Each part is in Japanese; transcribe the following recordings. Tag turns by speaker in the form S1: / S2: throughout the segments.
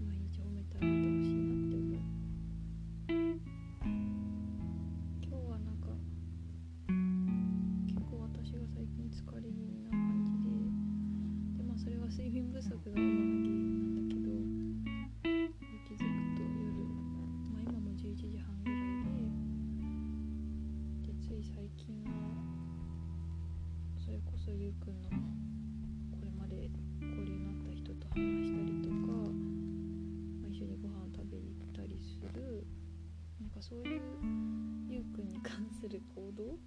S1: まあ以上 도?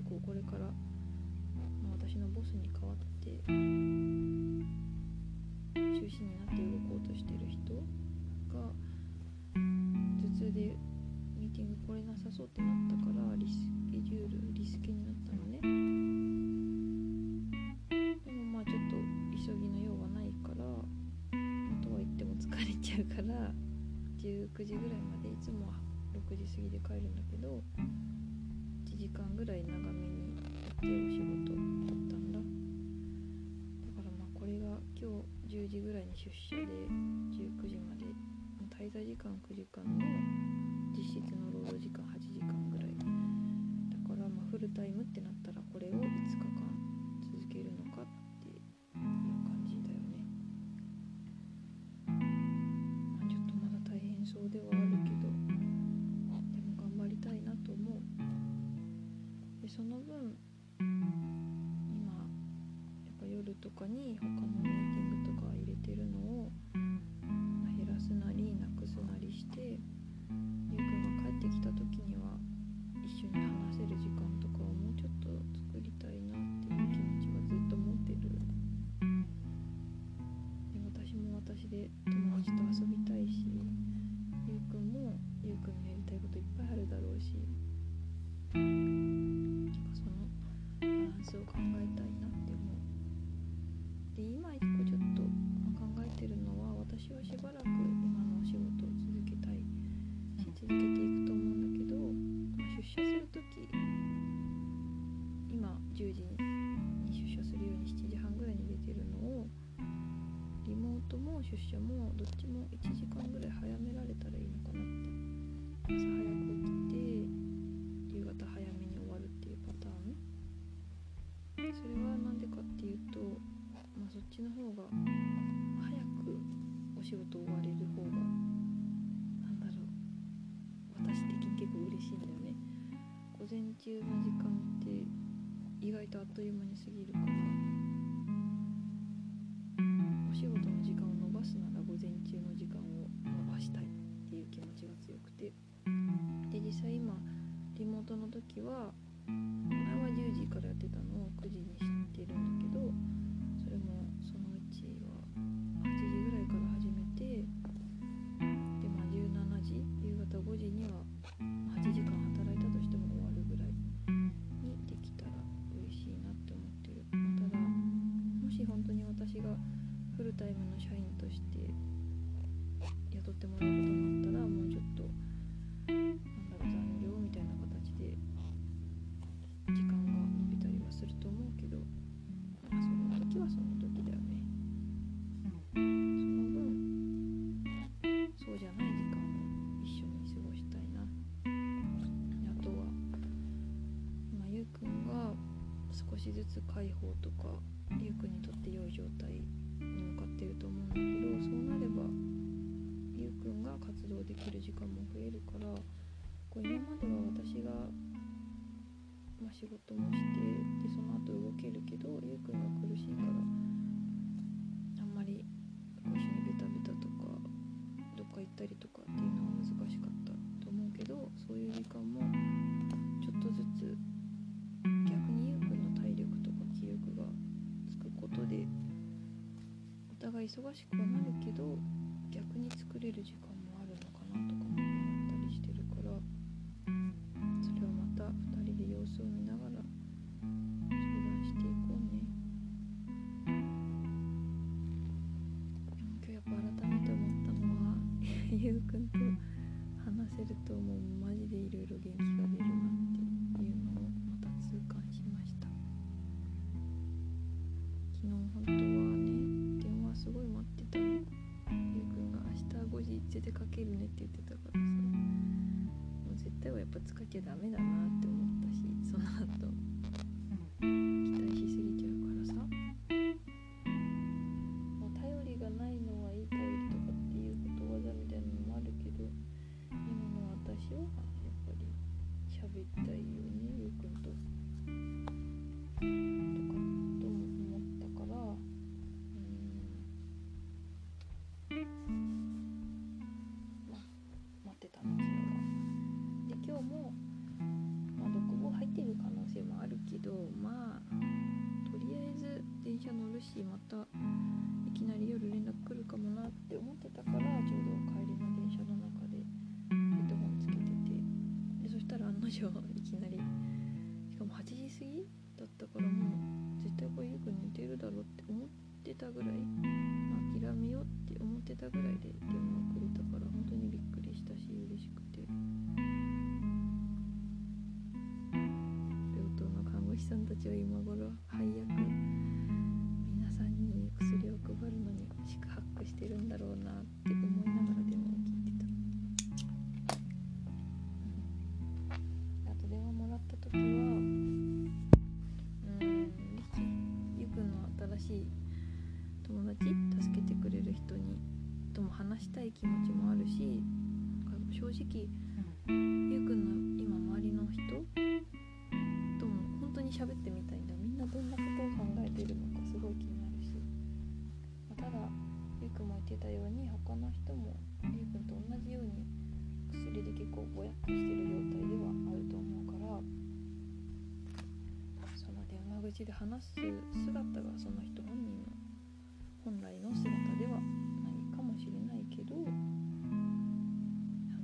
S1: 結構これから、ま、私のボスに代わって中心になって動こうとしてる人が頭痛でミーティング来れなさそうってなったからリスケジュールリスケになったのね。でもまあちょっと急ぎの用はないからとは言っても疲れちゃうから19時ぐらいまでいつもは6時過ぎで帰るんだけど時間ぐらい長めにやってお仕事だったんだ。だからまあこれが今日10時ぐらいに出社で19時まで滞在時間9時間の実質の労働時間8時間ぐらい。だからまあフルタイムってなったらこれを5日私で友達と遊びたいしゆうくんもゆうくんのやりたいこといっぱいあるだろうしなんかそのバランスを考えたいなって思う。で今一個ちょっと考えてるのは私はしばらくちの方が早くお仕事終われる方がなんだろう私的に結構嬉しいんだよね。午前中の時間って意外とあっという間に過ぎるからお仕事の時間を延ばすなら午前中の時間を延ばしたいっていう気持ちが強くて。で実際今リモートの時は前は10時からやってたのを9時にしてタイムの社員として雇ってもらうことになあ、仕事もしてでその後動けるけどゆうくんが苦しいからあんまりこう一緒にベタベタとかどっか行ったりとかっていうのは難しかったと思うけどそういう時間もちょっとずつ逆にゆうくんの体力とか気力がつくことでお互い忙しくはなるけど逆に作れる時間せるともうマジでいろいろ元気が出るなっていうのをまた痛感しました。昨日本当はね電話すごい待ってた。のゆうくんが明日5時絶対かけるねって言ってたからさもう絶対はやっぱ使っちゃダメだなって思ったしその後てい姿がその人本人の本来の姿ではないかもしれないけど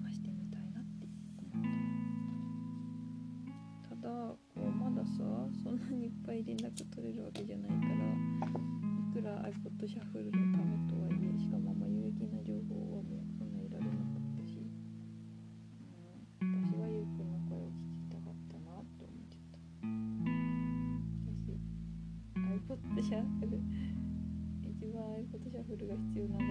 S1: 話してみたいなって思った。ただこうまださそんなにいっぱい連絡取れるわけじゃないからいくら iPod シャッフルのためとはぐるが必要なの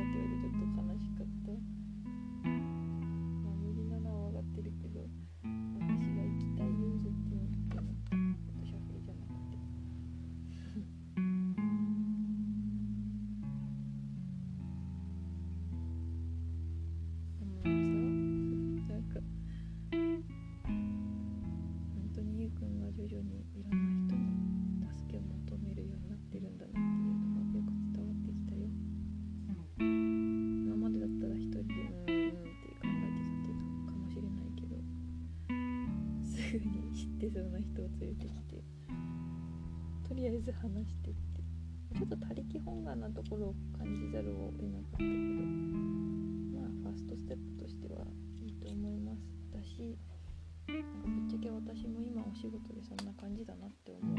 S1: てそうな人を連れてきてとりあえず話してって。ちょっと他力本願なところを感じざるを得なかったけどまあファーストステップとしてはいいと思います。だしなんかぶっちゃけ私も今お仕事でそんな感じだなって思う。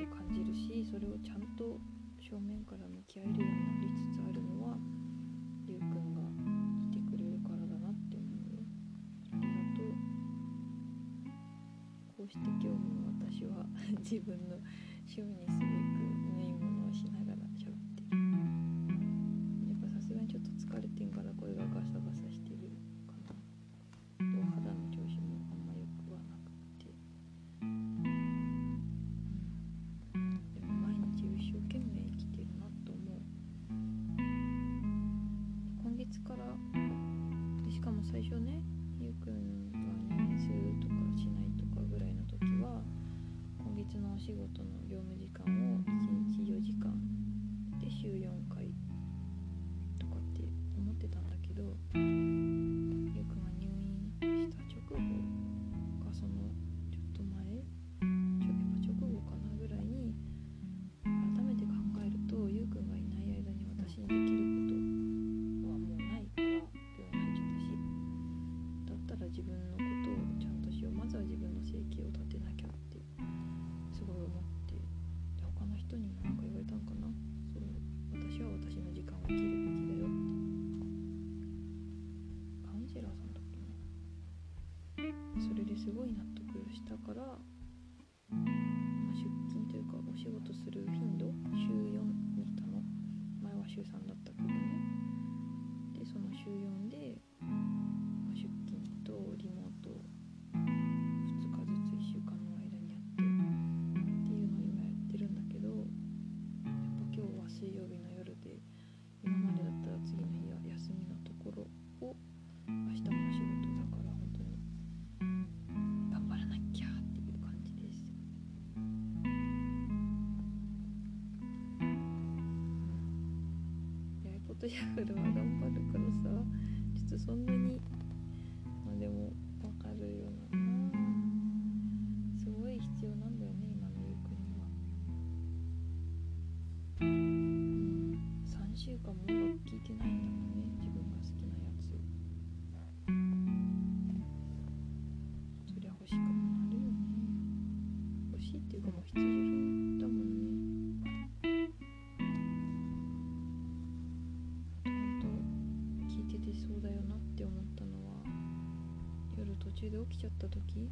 S1: を感じるしそれをちゃんと正面から向き合えるようになりつつあるのはりゅうくんがいてくれるからだなって思うよ。ありがとうこうして今日も私は自分の趣味にすべく縫い物をしながらすごい納得したから、まあ、出勤というかお仕事する日とヤフルは頑張るからさ。tudo aqui.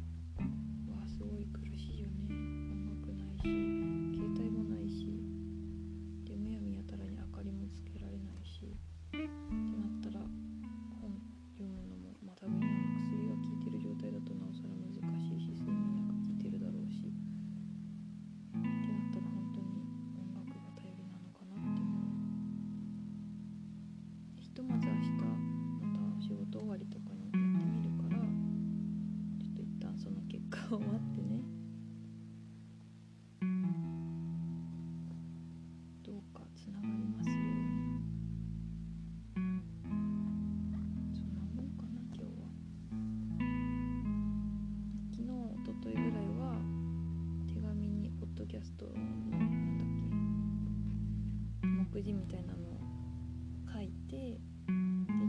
S1: 目次みたいなのを書いてで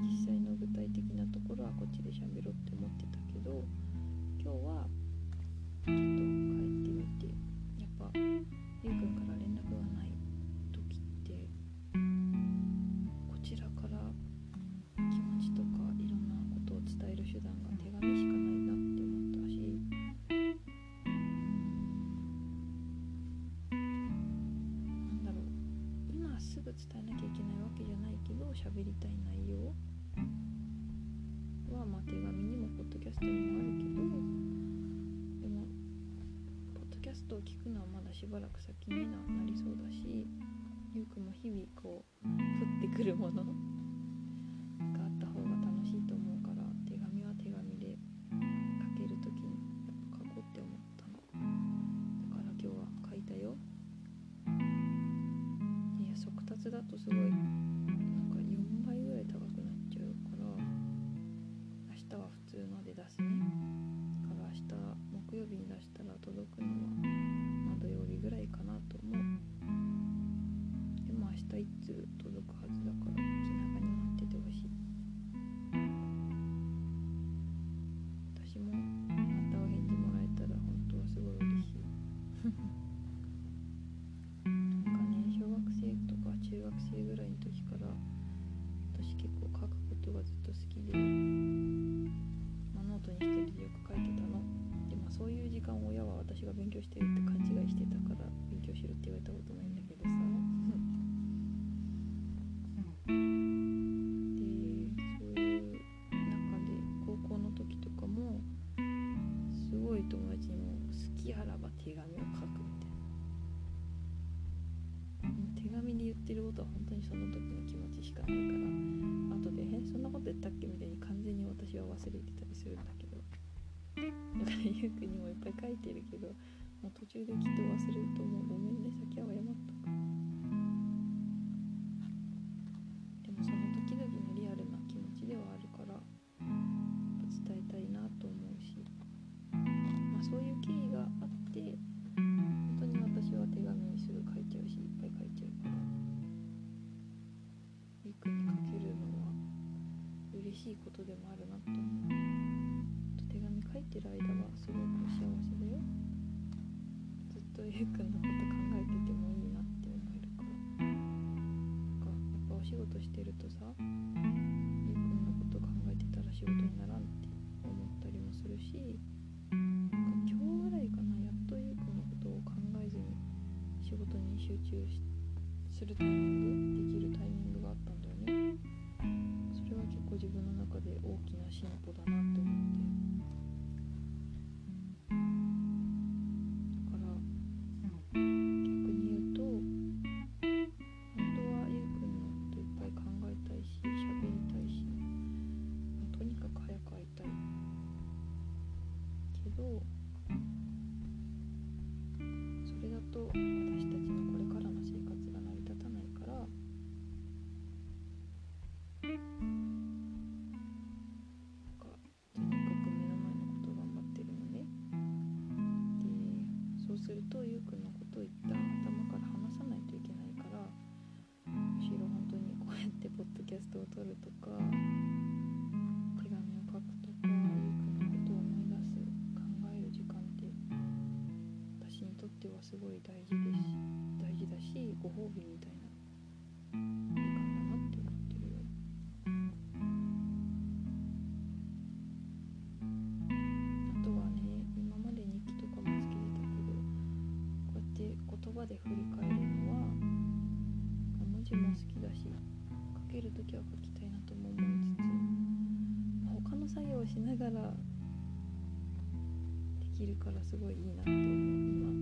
S1: 実際の具体的なところはこっちで喋ろうって思ってたけど今日はちょっと帰ってみてやっぱゆうくんからしばらく先にななりそうだしゆうくんも日々こう降ってくるものがあった方が楽しいと思うから手紙は手紙で書ける時にやっぱ書こうって思ったの。だから今日は書いたよ。いや速達だとすごいするんだけど。だからゆうくんにもいっぱい書いてるけどもう途中できっと忘れると思う。ごめんね先は謝ったるとさ。キャストを撮るとか手紙を書くとかゆくんのことを思い出す考える時間って私にとってはすごい大事です。大事だしご褒美みたいる時は書きたいなとも思いつつ他の作業をしながらできるからすごいいいなと思う今。